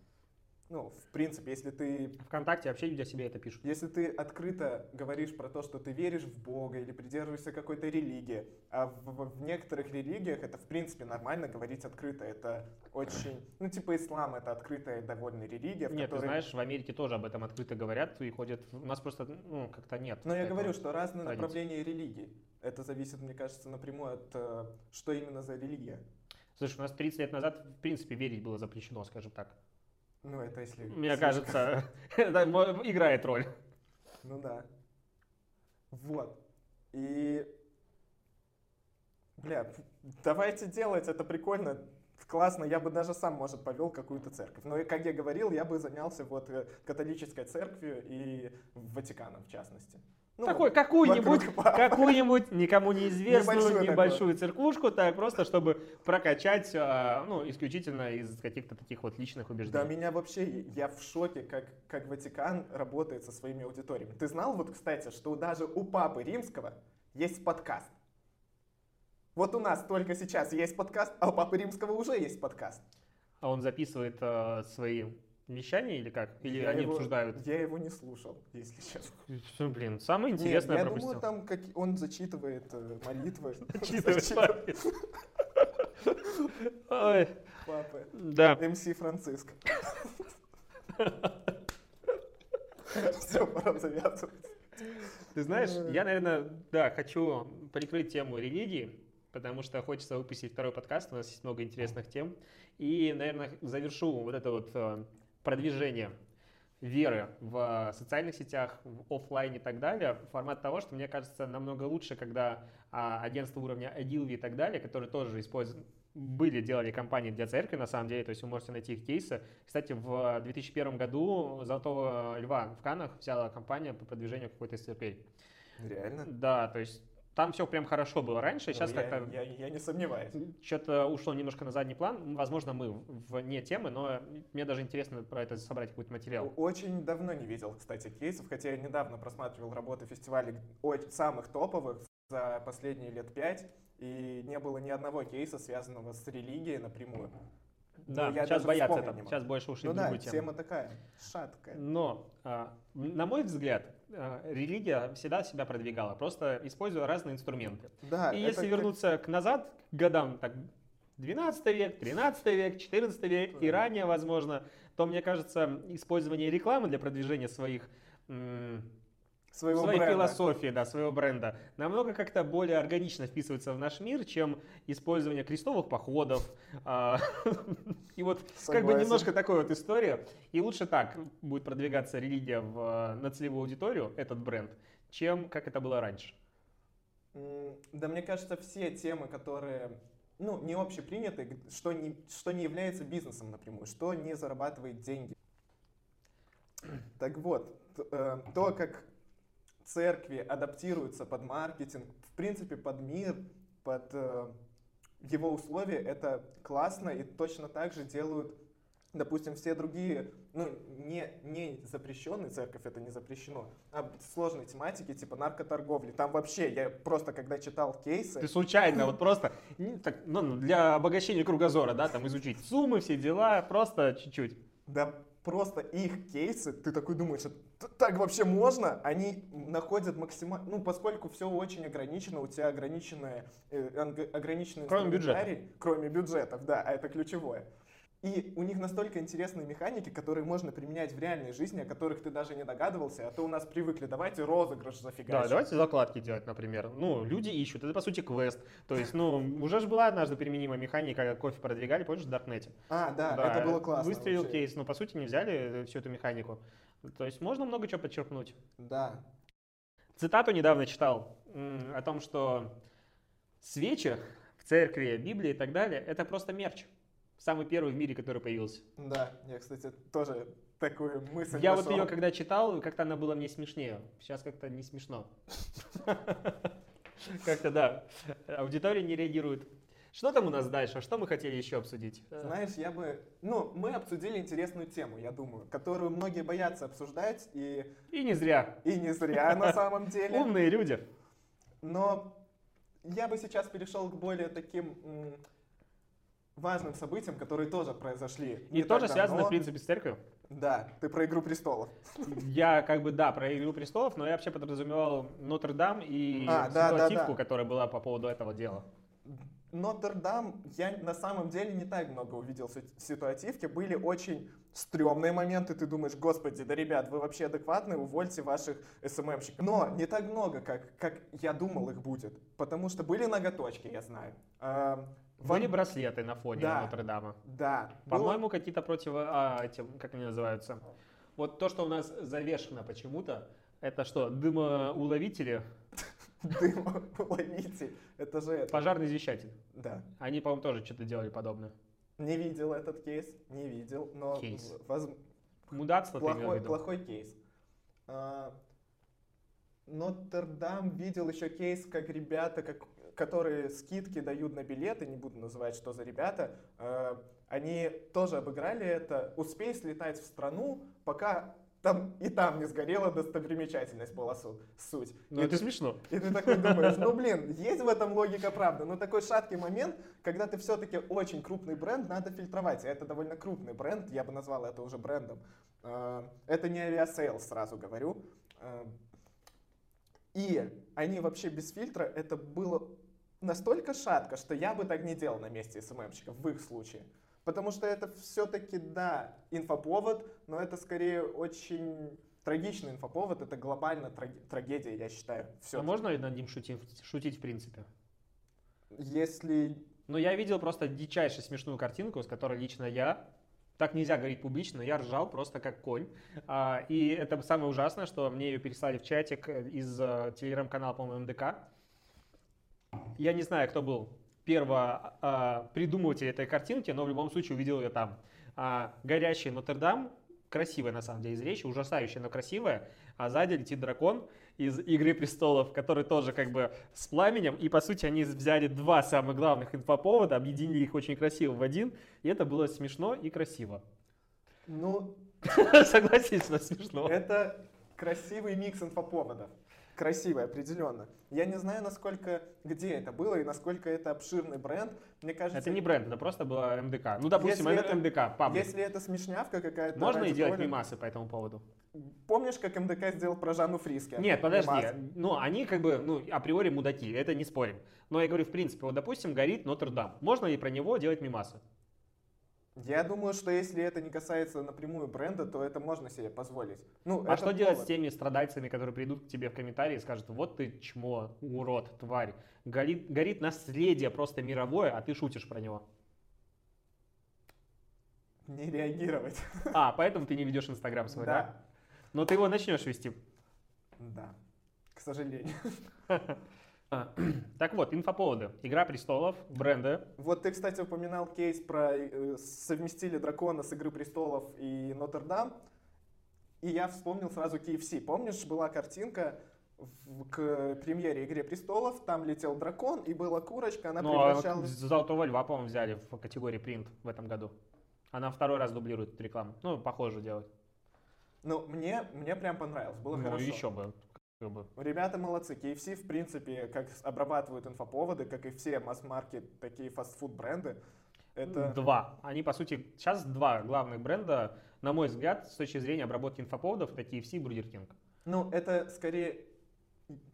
Ну, в принципе, если ты Вконтакте вообще люди о себе это пишут. Если ты открыто говоришь про то, что ты веришь в Бога или придерживаешься какой-то религии, а в, в- некоторых религиях это в принципе нормально говорить открыто, это очень, ну типа ислам это открытая довольно религия, в Нет, ты которой... знаешь, в Америке тоже об этом открыто говорят и ходят. У нас просто, ну, как-то нет. Но я говорю, что разные традиции. направления религии. Это зависит, мне кажется, напрямую от э, что именно за религия. Слушай, у нас 30 лет назад, в принципе, верить было запрещено, скажем так. Ну это если. Мне кажется, это играет роль. Ну да. Вот. И... Бля, давайте делать, это прикольно, классно. Я бы даже сам, может, повел какую-то церковь. Но, как я говорил, я бы занялся вот э, католической церковью и Ватиканом, в частности. Ну, Такой, какую-нибудь, какую-нибудь никому неизвестную Небольшую небольшую, церквушку, так просто, чтобы прокачать, а, ну, исключительно из каких-то таких вот личных Да, убеждений. меня вообще, я в шоке, как, как Ватикан работает со своими аудиториями. Ты знал вот, кстати, что даже у Папы Римского есть подкаст? Вот у нас только сейчас есть подкаст, а у Папы Римского уже есть подкаст. А он записывает а, свои вещания или как? Или Я они его- обсуждают? Я его не слушал, если честно. Блин, самое Нет, интересное я пропустил. думаю, там как он зачитывает э, молитвы. Зачитывает Зачитывает Ой, папы. да. МС Франциск. Все, пора завязывать. Ты знаешь, Э. я, наверное, да, хочу прикрыть тему религии, потому что хочется выпустить второй подкаст, у нас есть много интересных тем. И, наверное, завершу вот это вот э, продвижение веры в социальных сетях, в оффлайне и так далее, формат того, что мне кажется намного лучше, когда а, агентства уровня Adilvi и так далее, которые тоже используют были, делали компании для церкви, на самом деле, то есть вы можете найти их кейсы. Кстати, в 2001 году «Золотого льва» в Каннах взяла компания по продвижению какой-то из церквей. Реально? Да, то есть там все прям хорошо было раньше, сейчас Ну, как-то Я я не сомневаюсь. что-то ушло немножко на задний план. Возможно, мы вне темы, но мне даже интересно про это собрать какой-то материал. Очень давно не видел, кстати, кейсов, хотя я недавно просматривал работы фестивалей самых топовых за последние лет пять, и не было ни одного кейса, связанного с религией напрямую. Да, Ну, я сейчас боятся могу. сейчас больше ушли Ну в да, другую тему. тема такая, шаткая. Но, а, на мой взгляд, религия всегда себя продвигала, просто используя разные инструменты. Да, И если как- вернуться к назад, к годам, так, 12 век, 13 век, 14 век и ранее, возможно, то, мне кажется, использование рекламы для продвижения своих, м, своего своей бренда. философии, да, своего бренда, намного как-то более органично вписывается в наш мир, чем использование крестовых походов. а, И вот как бы немножко такой вот история. И лучше так будет продвигаться религия в, на целевую аудиторию, этот бренд, чем как это было раньше. Да, мне кажется, все темы, которые ну, не общеприняты, что не, что не является бизнесом напрямую, что не зарабатывает деньги. Так вот, э, то, как церкви адаптируются под маркетинг, в принципе, под мир, под э, его условия, это классно, и точно так же делают, допустим, все другие, ну, не, не запрещенные, церковь это не запрещено, а сложные тематики, типа наркоторговли. Там вообще, я просто, когда читал кейсы, Ты случайно, вот просто так, ну, для обогащения кругозора, да, там изучить суммы, все дела, просто чуть-чуть. Да просто их кейсы, ты такой думаешь, «Т- так вообще можно? Они находят максимально, ну, поскольку все очень ограничено, у тебя ограниченное, э, ограниченный Кроме бюджета. кроме бюджетов, да, а это ключевое. И у них настолько интересные механики, которые можно применять в реальной жизни, о которых ты даже не догадывался, а то у нас привыкли, давайте розыгрыш зафигачим. Да, давайте закладки делать, например. Ну, люди ищут, это по сути квест. То есть, ну, уже же была однажды применима механика, как кофе продвигали, помнишь, в Даркнете? А, да, это было классно. Выстрелил вообще. кейс, но по сути не взяли всю эту механику. То есть можно много чего подчеркнуть. Да. Цитату недавно читал о том, что свечи в церкви, Библии и так далее, это просто мерч. Самый первый в мире, который появился. Да, я, кстати, тоже такую мысль Я вот нашел. ее когда читал, как-то она была мне смешнее. Сейчас как-то не смешно. Как-то да. Аудитория не реагирует. Что там у нас дальше? Что мы хотели еще обсудить? Знаешь, я бы... Ну, мы обсудили интересную тему, я думаю, которую многие боятся обсуждать, и, И не зря. и не зря на самом деле. Умные люди. Но я бы сейчас перешел к более таким важным событиям, которые тоже произошли. И не тоже давно. в принципе, с церковью. Да, ты про «Игру престолов». Я как бы, да, про «Игру престолов», но я вообще подразумевал Нотр-Дам и А, да, да, ситуативку, да. которая была по поводу этого дела. Нотр-Дам, я на самом деле не так много увидел сит- ситуативки. Были очень стрёмные моменты. Ты думаешь, господи, да, ребят, вы вообще адекватны, увольте ваших СММщиков. Но не так много, как, как я думал их будет. Потому что были ноготочки, я знаю. А, Были Ван- браслеты на фоне Да. Нотр-Дама. Да. было- По-моему, какие-то против... а, этим, как они называются? Вот то, что у нас завешено почему-то, это что, дымоуловители? Дымоуловитель. Это же это. Пожарный извещатель. Да. Они, по-моему, тоже что-то делали подобное. Не видел этот кейс, не видел, но Кейс. воз- Мудацтво ты плохой, виду? плохой кейс. А, Нотр-Дам видел еще кейс, как ребята, как, которые скидки дают на билеты, не буду называть, что за ребята, а, они тоже обыграли это. Успей слетать в страну, пока там и там не сгорела достопримечательность была су- суть. Ну, это смешно. и ты такой думаешь, ну блин, есть в этом логика правда, но такой шаткий момент, когда ты все-таки очень крупный бренд, надо фильтровать. И это довольно крупный бренд, я бы назвал это уже брендом. А, Это не Aviasales, сразу говорю. А, И они вообще без фильтра, это было настолько шатко, что я бы так не делал на месте СММщиков в их случае. Потому что это все-таки, да, инфоповод, но это скорее очень трагичный инфоповод, это глобально трагедия, я считаю. Все. А можно ли над ним шутить, шутить в принципе? Если Ну, я видел просто дичайше смешную картинку, с которой лично я, так нельзя говорить публично, я ржал просто как конь. А, и это самое ужасное, что мне ее переслали в чатик из э, телеграм-канала, по-моему, МДК. Я не знаю, кто был перво а, придумыватель этой картинки, но в любом случае увидел ее там. А, горящий Нотр-Дам, красивая на самом деле из речи, ужасающая, но красивая, а сзади летит дракон из «Игры престолов», который тоже как бы с пламенем, и по сути они взяли два самых главных инфоповода, объединили их очень красиво в один, и это было смешно и красиво. Ну, Согласись, что смешно. это красивый микс инфоповодов. Красивый, определенно. Я не знаю, насколько, где это было и насколько это обширный бренд. Мне кажется, Это не бренд, это просто было МДК. Ну, допустим, Если это МДК, паблик. если это смешнявка какая-то... Можно и делать тролля- мимасы по этому поводу? Помнишь, как МДК сделал про Жанну Фриске? Нет, подожди. Мимас. Ну, они как бы, ну, априори мудаки, это не спорим. Но я говорю, в принципе, вот, допустим, горит Нотр-Дам. Можно ли про него делать мимасы? Я думаю, что если это не касается напрямую бренда, то это можно себе позволить. Ну, А что делать с повод. теми страдальцами, которые придут к тебе в комментарии и скажут, вот ты чмо, урод, тварь, горит, горит наследие просто мировое, а ты шутишь про него. Не реагировать. А, поэтому ты не ведешь Инстаграм свой, да? Да. Но ты его начнешь вести. Да. К сожалению. А, Так вот, инфоповоды. Игра престолов, бренды. Вот ты, кстати, упоминал кейс про э, совместили дракона с Игры престолов и Нотр-Дам. И я вспомнил сразу KFC. Помнишь, была картинка в- к премьере Игре престолов, там летел дракон, и была курочка, она Ну, а превращалась... Золотого льва, по-моему, взяли в категории принт в этом году. Она второй раз дублирует эту рекламу. Ну, похоже делать. Ну, мне, мне прям понравилось, было ну, хорошо. еще бы. Как бы. Ребята молодцы. KFC, в принципе, как обрабатывают инфоповоды, как и все масс-маркет, такие фастфуд бренды. Это... Два. Они, по сути, сейчас два главных бренда на мой взгляд, с точки зрения обработки инфоповодов, это KFC и Burger King. Ну, это скорее...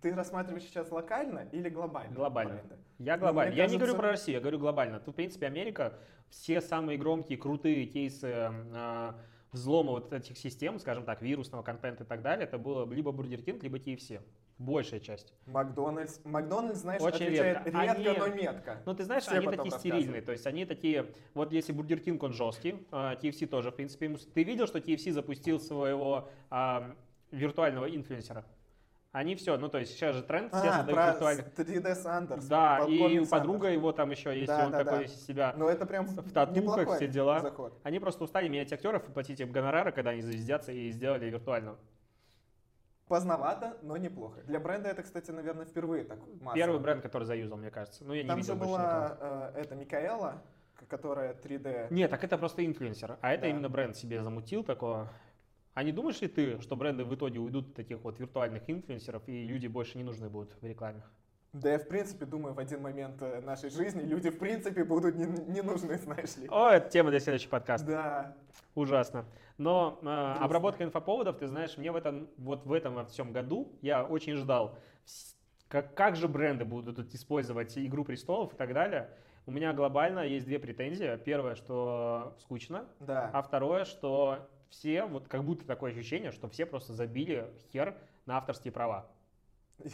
Ты рассматриваешь сейчас локально или глобально? Глобально. бренды? Я Ну, глобально. мне я не кажется- говорю про Россию, я говорю глобально. Тут, в принципе, Америка, все самые громкие, крутые кейсы э, взлома вот этих систем, скажем так, вирусного контента и так далее, это было либо Burger King, либо KFC. Большая часть. Макдональдс. Макдональдс, знаешь, Очень отвечает редко. редко, Они- но метко. Ну, ты знаешь, Все они такие стерильные, то есть они такие, вот если Burger King, он жесткий, а, KFC тоже, в принципе, ты видел, что KFC запустил своего а, виртуального инфлюенсера? Они все, ну, то есть сейчас же тренд, все А, создают про виртуальных. 3D Сандерс. Да, и подпольный подруга Сандерс. его там еще есть, Да, он да, такой да. из себя. Ну, это прям в татухах, все дела. заход. Они просто устали менять актеров и платить им гонорары, когда они зазвездятся и сделали виртуального. Поздновато, но неплохо. Для бренда это, кстати, наверное, впервые так массово. Первый бренд, который заюзал, мне кажется. Ну, я не Там видел же была э, эта Микаэла, которая 3D. Нет, так это просто инфлюенсер. А это Да. именно бренд себе замутил такого. А не думаешь ли ты, что бренды в итоге уйдут от таких вот виртуальных инфлюенсеров, и люди больше не нужны будут в рекламе? Да я, в принципе, думаю, в один момент э, нашей жизни люди, в принципе, будут не, не нужны, знаешь ли. О, это тема для следующего подкаста. Да. Ужасно. Но э, Грустно. обработка инфоповодов, ты знаешь, мне в этом, вот в этом во всем году я очень ждал, как, как же бренды будут использовать «Игру престолов» и так далее. У меня глобально есть две претензии. Первое, что скучно, Да. а второе, что все, вот как будто такое ощущение, что все просто забили хер на авторские права.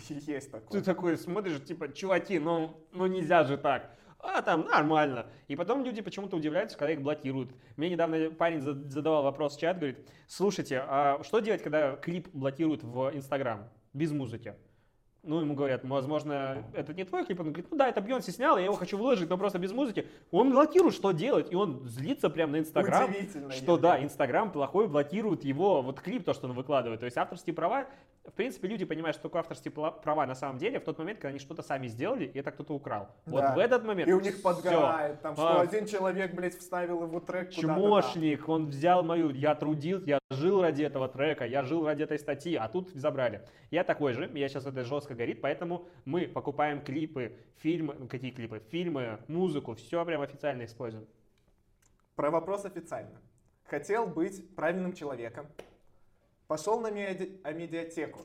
Есть такое. Ты такой смотришь, типа, чуваки, ну, ну нельзя же так. А там нормально. И потом люди почему-то удивляются, когда их блокируют. Мне недавно парень за- задавал вопрос в чат, говорит, слушайте, а что делать, когда клип блокируют в Инстаграм без музыки? Ну, ему говорят, возможно, это не твой клип. Он говорит, ну да, это Бьонси снял, я его хочу выложить, но просто без музыки. Он блокирует, что делать? И он злится прямо на Инстаграм. Что Евгений. да, Инстаграм плохой блокирует его, вот клип, то, что он выкладывает. То есть авторские права, в принципе, люди понимают, что такое авторские права на самом деле в тот момент, когда они что-то сами сделали, и это кто-то украл. Вот Да. в этот момент И у них подгорает, там, что А. один человек, блядь, вставил его трек. Чмошник, он взял мою, я трудил, я жил ради этого трека, я жил ради этой статьи, а тут забрали. Я такой же, я сейчас это жестко горит, поэтому мы покупаем клипы, фильмы, ну, какие клипы, фильмы, музыку, все прям официально используем. Про вопрос официально. Хотел быть правильным человеком. Пошел на меди- а медиатеку.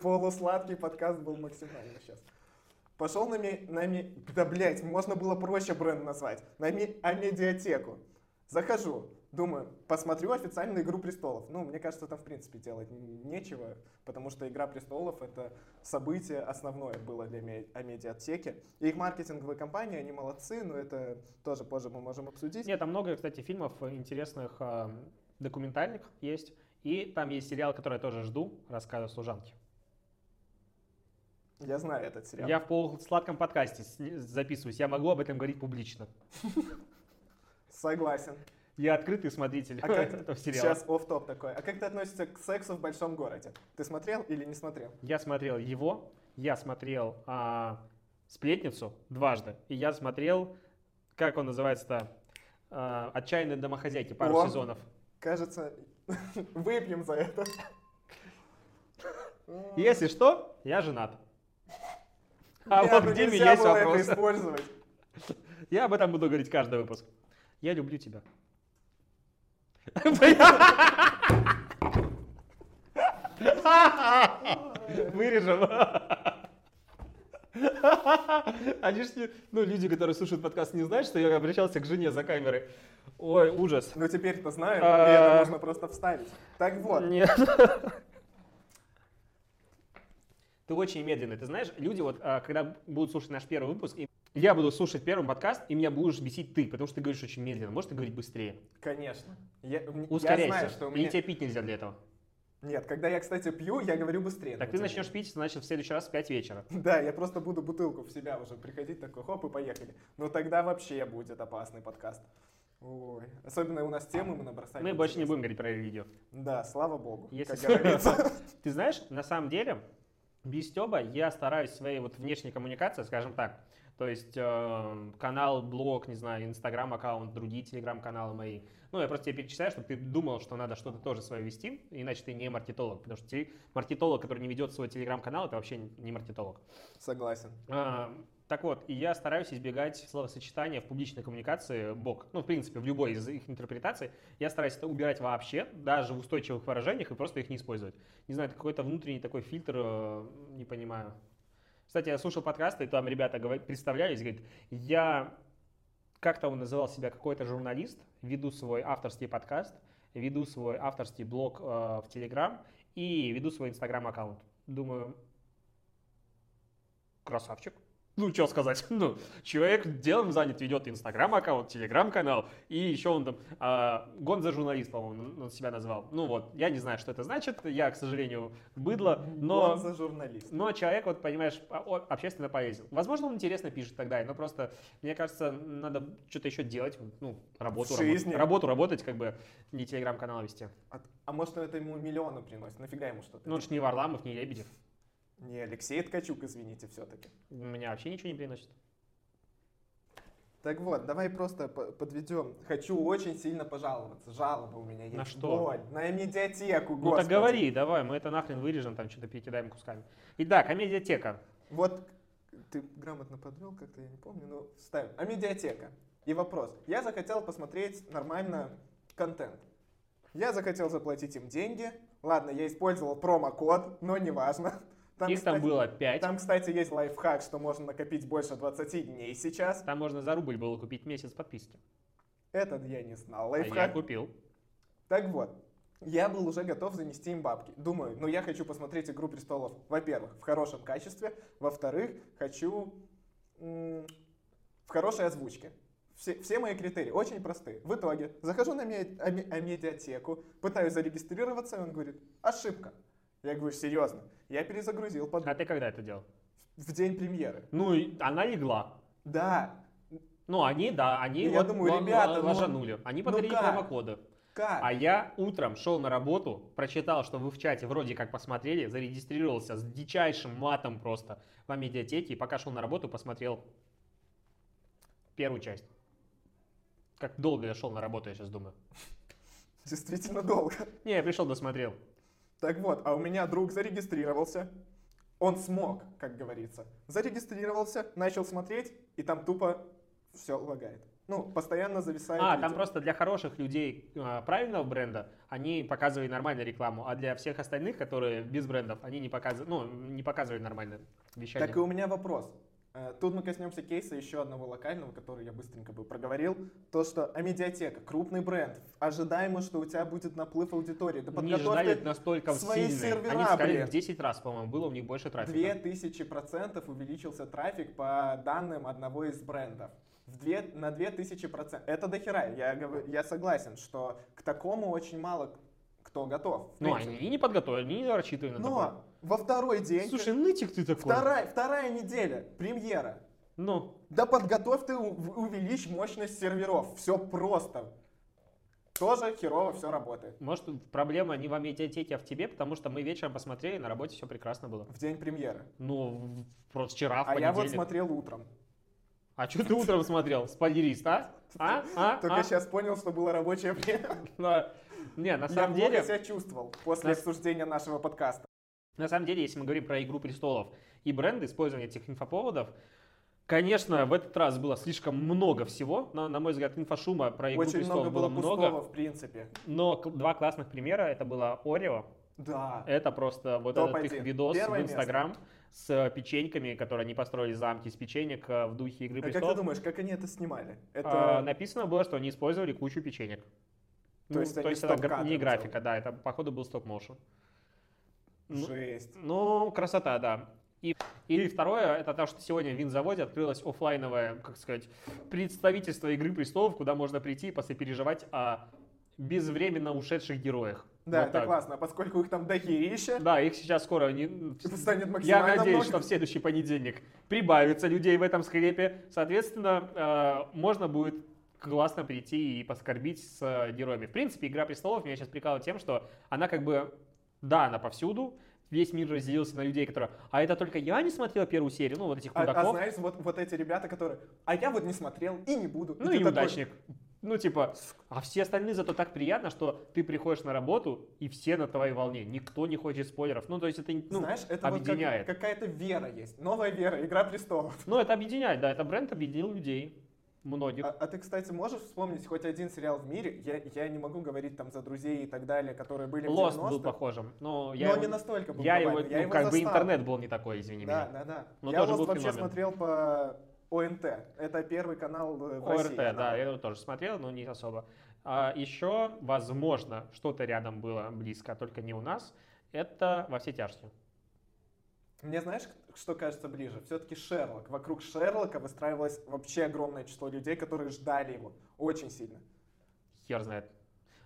Полусладкий подкаст был максимально сейчас. Пошел на, ме- на ме- Да, блядь, можно было проще бренд назвать. На ме- а медиатеку. Захожу. Думаю, посмотрю официальную «Игру престолов». Ну, мне кажется, там, в принципе, делать нечего, потому что «Игра престолов» — это событие основное было для ме- о медиатеке. И их маркетинговые компании, они молодцы, но это тоже позже мы можем обсудить. Нет, там много, кстати, фильмов интересных, а, документальных есть. И там есть сериал, который я тоже жду, рассказы служанки. Я знаю этот сериал. Я в полусладком подкасте записываюсь, я могу об этом говорить публично. Согласен. Я открытый смотритель А как- этого сериала. Сейчас оф топ такой. А как ты относишься к сексу в большом городе? Ты смотрел или не смотрел? Я смотрел его, я смотрел а, «Сплетницу» дважды, и я смотрел, как он называется-то, а, «Отчаянные домохозяйки» пару О. сезонов. Кажется, выпьем за это. Если что, я женат. А вот ну где меня есть это вопрос. использовать. Я об этом буду говорить каждый выпуск. Я люблю тебя. Вырежем. Они ж не- ну, люди, которые слушают подкаст, не знают, что я обращался к жене за камерой. Ой, ужас. Ну теперь-то знают, А. и это можно просто вставить. Так вот, Нет. Ты очень медленный. Ты знаешь, люди вот, а, когда будут слушать наш первый выпуск, и я буду слушать первый подкаст, и меня будешь бесить ты, потому что ты говоришь очень медленно. Можешь ты говорить быстрее? конечно. Я, м- я Ускоряйся. знаю, что у меня... тебе пить нельзя для этого? Нет, когда я, кстати, пью, я говорю быстрее. Так ты начнешь пить, значит, в следующий раз в 5 вечера. Да, я просто буду бутылку в себя уже приходить, такой, хоп, и поехали. Но тогда вообще будет опасный подкаст. Ой, особенно у нас темы мы набросали. Мы больше не будем говорить про религию. Да, слава богу, Если как говорится. Ты знаешь, на самом деле, без Стеба я стараюсь своей вот внешней коммуникации, скажем так, То есть э, канал, блог, не знаю, инстаграм аккаунт, другие телеграм-каналы мои. Ну, я просто тебе перечисляю, чтобы ты думал, что надо что-то тоже свое вести, иначе ты не маркетолог. Потому что те- маркетолог, который не ведет свой телеграм-канал, это вообще не маркетолог. Согласен. А, так вот, и я стараюсь избегать словосочетания в публичной коммуникации бок. Ну, в принципе, в любой из их интерпретаций я стараюсь это убирать вообще, даже в устойчивых выражениях, и просто их не использовать. Не знаю, это какой-то внутренний такой фильтр, э, не понимаю. Кстати, я слушал подкасты, и там ребята представлялись, говорят, я, как-то он называл себя какой-то журналист, веду свой авторский подкаст, веду свой авторский блог э, в Телеграм и веду свой Инстаграм-аккаунт. Думаю, красавчик. Ну, что сказать, ну, человек делом занят, ведет инстаграм-аккаунт, телеграм-канал, и еще он там, а, Гонза журналист, по-моему, он себя назвал. Ну вот, я не знаю, что это значит, я, к сожалению, быдло, но... Он за журналист. Но человек, вот понимаешь, о- общественно полезен. Возможно, он интересно пишет далее, но просто, мне кажется, надо что-то еще делать, ну, работу, В жизни. работу работать, как бы, не телеграм-канал вести. А, а может, это ему миллионы приносит? Нафига ему что-то? Ну, это ж не Варламов, не Лебедев. Не Алексей Ткачук, извините, все-таки. Меня вообще ничего не приносит. Так вот, давай просто по- подведем. Хочу очень сильно пожаловаться. Жалоба у меня есть. На что? Боль. На медиатеку, Ну так говори, давай, мы это нахрен вырежем, там что-то перекидаем кусками. Итак, амедиатека. Вот ты грамотно подвел, как-то я не помню, но ставим. А медиатека. И вопрос. Я захотел посмотреть нормально контент. Я захотел заплатить им деньги. Ладно, я использовал промокод, но неважно. Там, Их там кстати, было 5. Там... Там, кстати, есть лайфхак, что можно накопить больше 20 дней сейчас. можно за рубль было купить месяц подписки. Этот я не знал. А я Лайфхак. купил. Так вот, я был уже готов занести им бабки. Думаю, ну я хочу посмотреть «Игру престолов», во-первых, в хорошем качестве, во-вторых, хочу м, в хорошей озвучке. Все, все мои критерии очень простые. В итоге захожу на ме- аме- амедиатеку, пытаюсь зарегистрироваться, и он говорит, ошибка. Я говорю, серьезно. Я перезагрузил под... А ты когда это делал? в день премьеры. Ну, и она легла. Да, Ну, они, да, они И я вот думаю, ла- ребята, ну, ложанули. Они ну подарили как? промокоды. как? А я утром шел на работу, прочитал, что вы в чате вроде как посмотрели, зарегистрировался с дичайшим матом просто в медиатеке, и пока шел на работу, посмотрел первую часть. Как долго я шел на работу, я сейчас думаю. Действительно долго. Не, я пришел, досмотрел. Так вот, а у меня друг зарегистрировался. Он смог, как говорится. Зарегистрировался, начал смотреть, и там тупо все лагает. Ну, постоянно зависает. А, видео. там просто для хороших людей э, правильного бренда они показывали нормальную рекламу, а для всех остальных, которые без брендов, они не показывают, ну, не показывают нормальное вещание. Так и у меня вопрос. Э, Тут мы коснемся кейса еще одного локального, который я быстренько бы проговорил. То, что Амедиатека, крупный бренд, ожидаемо, что у тебя будет наплыв аудитории. Да не ждали настолько свои сильные. сервера, Они сказали блин. в 10 раз, по-моему, было у них больше трафика. 2000 процентов увеличился трафик по данным одного из брендов. В две, на 2000 процентов. Это дохера. Я, я согласен, что к такому очень мало кто готов. Ну, они не подготовили, они не рассчитывали на такое. Но во второй день, Слушай, нытик ты такой. вторая, вторая неделя, премьера. Ну, Да подготовь ты, увеличь мощность серверов. Все просто. Тоже херово все работает. может, проблема не в медиатеке, а в тебе, потому что мы вечером посмотрели, на работе все прекрасно было. В день премьеры. Ну, просто вчера, в А я вот смотрел утром. А что ты утром смотрел? Спойлерист, а? А? А? Только А? сейчас понял, что было рабочее время. Да. Не, на Я самом плохо деле... себя чувствовал после На- обсуждения нашего подкаста. На самом деле, если мы говорим про «Игру престолов» и бренды, использование этих инфоповодов, конечно, в этот раз было слишком много всего. Но, на мой взгляд, инфошума про «Игру Очень престолов» много было было пустого, много. в принципе. Но два классных примера. Это было Орео. Да. Это просто вот этот Топ-1. их видос Первое в Инстаграм с печеньками, которые они построили замки из печенек э, в духе «Игры А как ты престолов». думаешь, как они это снимали? А, Это написано было, что они использовали кучу печенек. То Ну, есть они это гра- стоп-кадром не делали? графика, да, это походу был стоп-моушен. Ну, жесть. Ну, красота, да. И, и второе, это то, что сегодня в винзаводе открылось оффлайновое, как сказать, представительство «Игры престолов», куда можно прийти и посопереживать о безвременно ушедших героях. Да, Вот это так. классно. Поскольку их там дохерища, Да, их сейчас скоро не... станет Я максимально надеюсь, много. что в следующий понедельник прибавится людей в этом склепе. Соответственно, э, можно будет классно прийти и поскорбить с э, героями. В принципе, «Игра престолов» меня сейчас прикалывает тем, что она как бы, да, она повсюду, весь мир разделился на людей, которые, а это только я не смотрел первую серию, ну вот этих А, а мудаков, знаешь, вот, вот эти ребята, которые, а я вот не смотрел и не буду. ну и такой, неудачник. Ну типа, а все остальные зато так приятно, что ты приходишь на работу, и все на твоей волне, никто не хочет спойлеров. Ну то есть это ну, Знаешь, это вот как- объединяет. какая-то вера есть. Новая вера, Игра престолов. Ну это объединяет, да, это бренд объединил людей, многих. А, а ты, кстати, можешь вспомнить хоть один сериал в мире? Я, я не могу говорить там за друзей и так далее, которые были в Lost 90-х. был похожим, но я но его- не настолько был Я его. Я ну, его как бы застал. интернет был не такой, извини Да, меня. да, да. Но я тоже Lost был вообще феномен. смотрел по ОНТ. Это первый канал э, в ОРТ, России. да, канал. я его тоже смотрел, но не особо. А еще, возможно, что-то рядом было близко, только не у нас. Это во все тяжкие. Мне знаешь, что кажется ближе? Все-таки Шерлок. Вокруг Шерлока выстраивалось вообще огромное число людей, которые ждали его очень сильно. Хер знает.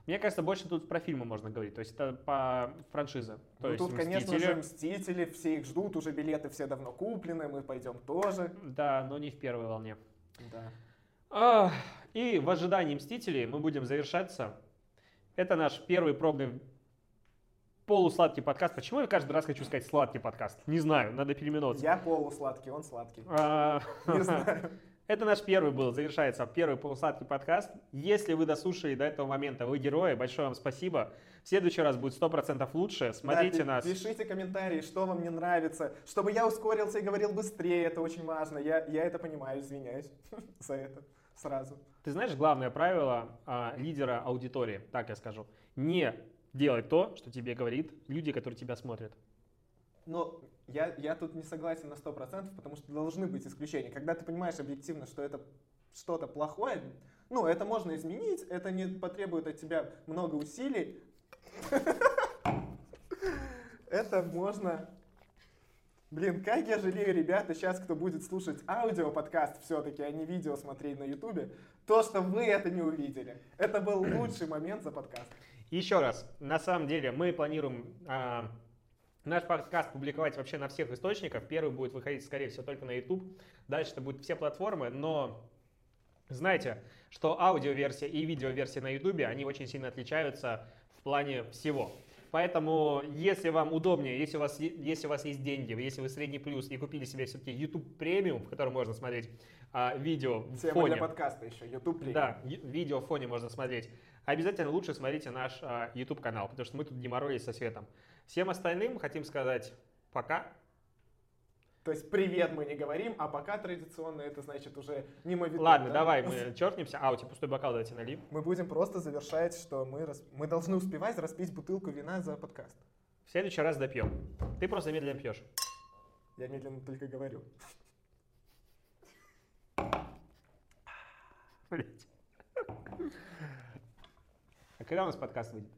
Мне кажется, больше тут про фильмы можно говорить. То есть это по франшизе. То ну, есть тут, конечно «Мстители». же, Мстители, все их ждут, уже билеты все давно куплены, мы пойдем тоже. Да, но не в первой волне. Да. А, И в ожидании Мстителей мы будем завершаться. Это наш первый пробный полусладкий подкаст. Почему я каждый раз хочу сказать сладкий подкаст? Не знаю, надо переименоваться. Я полусладкий, он сладкий. А, Не знаю. Это наш первый был, завершается первый полусладкий подкаст. Если вы дослушали до этого момента, вы герои, большое вам спасибо. В следующий раз будет 100% лучше. Смотрите Да, нас. пи- Пишите комментарии, что вам не нравится, чтобы я ускорился и говорил быстрее, это очень важно. Я, я это понимаю, извиняюсь за это сразу. Ты знаешь главное правило а, лидера аудитории, так я скажу. Не делать то, что тебе говорит люди, которые тебя смотрят. Но я, я тут не согласен на 100%, потому что должны быть исключения. Когда ты понимаешь объективно, что это что-то плохое, ну, это можно изменить, это не потребует от тебя много усилий. Это можно... Блин, как я жалею, ребята, сейчас, кто будет слушать аудиоподкаст все-таки, а не видео смотреть на ютубе, то, что вы это не увидели. Это был лучший момент за подкаст. Еще раз, на самом деле мы планируем а, наш подкаст публиковать вообще на всех источниках. Первый будет выходить, скорее всего, только на YouTube. Дальше это будут все платформы, но знайте, что аудиоверсия и видеоверсия на YouTube, они очень сильно отличаются в плане всего. Поэтому, если вам удобнее, если у вас, если у вас есть деньги, если вы средний плюс и купили себе все-таки YouTube премиум, в котором можно смотреть а, видео в Тема фоне, для подкаста еще, YouTube премиум. да, видео в фоне можно смотреть. Обязательно лучше смотрите наш а, YouTube канал, потому что мы тут геморроились со светом. Всем остальным хотим сказать пока. То есть привет мы не говорим, а пока традиционно это значит уже мимо виток, Ладно, да? давай мы черкнемся. А, у тебя пустой бокал, давайте налим. Мы будем просто завершать, что мы, рас- мы должны успевать распить бутылку вина за подкаст. В следующий раз допьем. Ты просто медленно пьешь. Я медленно только говорю. Блять. А когда у нас подкаст выйдет?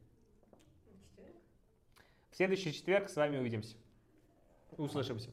В следующий четверг с вами увидимся. Услышимся.